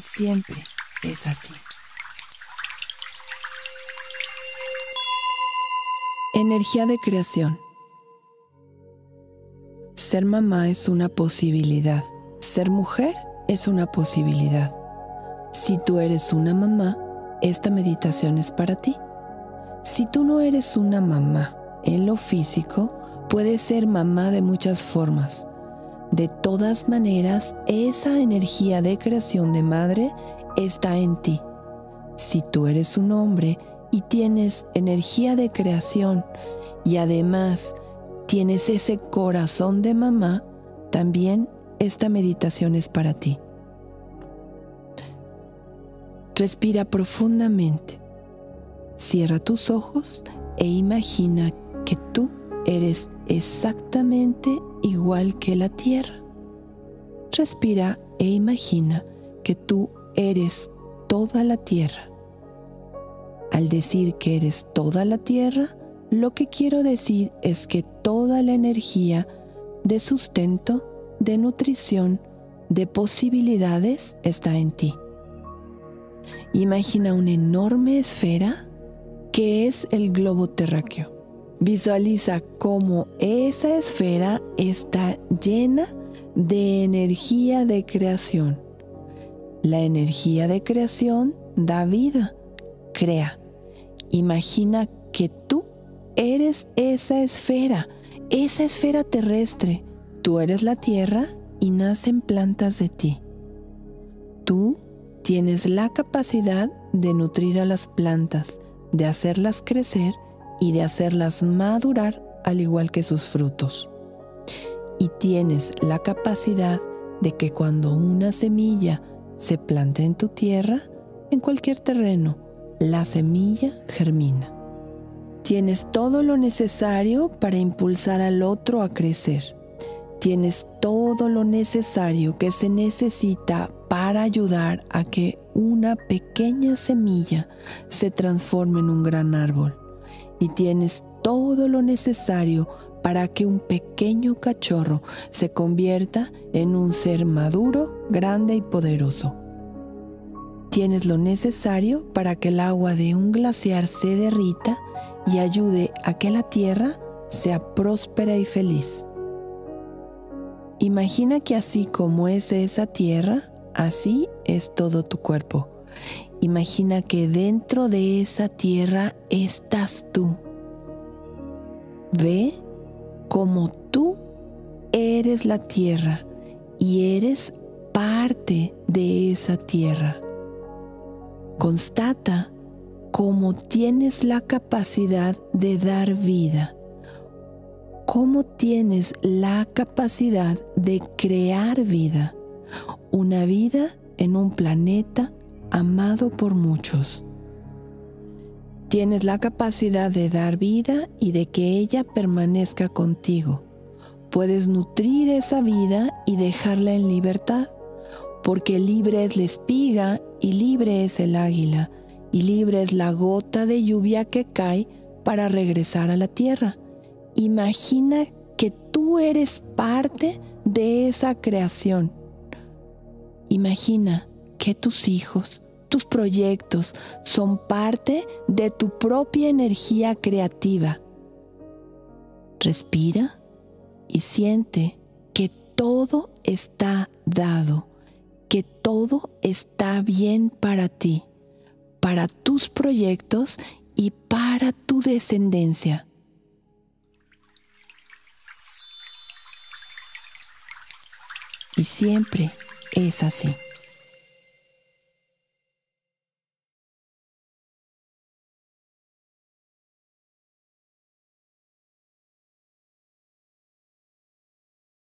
Siempre es así. Energía de creación. Ser mamá es una posibilidad. Ser mujer es una posibilidad. Si tú eres una mamá, esta meditación es para ti. Si tú no eres una mamá en lo físico, puedes ser mamá de muchas formas. De todas maneras, esa energía de creación de madre está en ti. Si tú eres un hombre y tienes energía de creación y además tienes ese corazón de mamá, también esta meditación es para ti. Respira profundamente. Cierra tus ojos e imagina que tú eres exactamente igual que la tierra. Respira e imagina que tú eres toda la tierra. Al decir que eres toda la tierra, lo que quiero decir es que toda la energía de sustento, de nutrición, de posibilidades está en ti. Imagina una enorme esfera que es el globo terráqueo. Visualiza cómo esa esfera está llena de energía de creación. La energía de creación da vida, crea. Imagina que tú eres esa esfera, esa esfera terrestre. Tú eres la tierra y nacen plantas de ti. Tú tienes la capacidad de nutrir a las plantas, de hacerlas crecer y de hacerlas madurar al igual que sus frutos. Y tienes la capacidad de que cuando una semilla se plante en tu tierra, en cualquier terreno, la semilla germina. Tienes todo lo necesario para impulsar al otro a crecer. Tienes todo lo necesario que se necesita para ayudar a que una pequeña semilla se transforme en un gran árbol. Y tienes todo lo necesario para que un pequeño cachorro se convierta en un ser maduro, grande y poderoso. Tienes lo necesario para que el agua de un glaciar se derrita y ayude a que la tierra sea próspera y feliz. Imagina que así como es esa tierra, así es todo tu cuerpo. Imagina que dentro de esa tierra estás tú. Ve como tú eres la tierra y eres parte de esa tierra. Constata cómo tienes la capacidad de dar vida, cómo tienes la capacidad de crear vida, una vida en un planeta amado por muchos. Tienes la capacidad de dar vida y de que ella permanezca contigo. Puedes nutrir esa vida y dejarla en libertad porque libre es la espiga y libre es el águila, y libre es la gota de lluvia que cae para regresar a la tierra. Imagina que tú eres parte de esa creación. Imagina que tus hijos, tus proyectos son parte de tu propia energía creativa. Respira y siente que todo está dado que todo está bien para ti, para tus proyectos y para tu descendencia. Y siempre es así.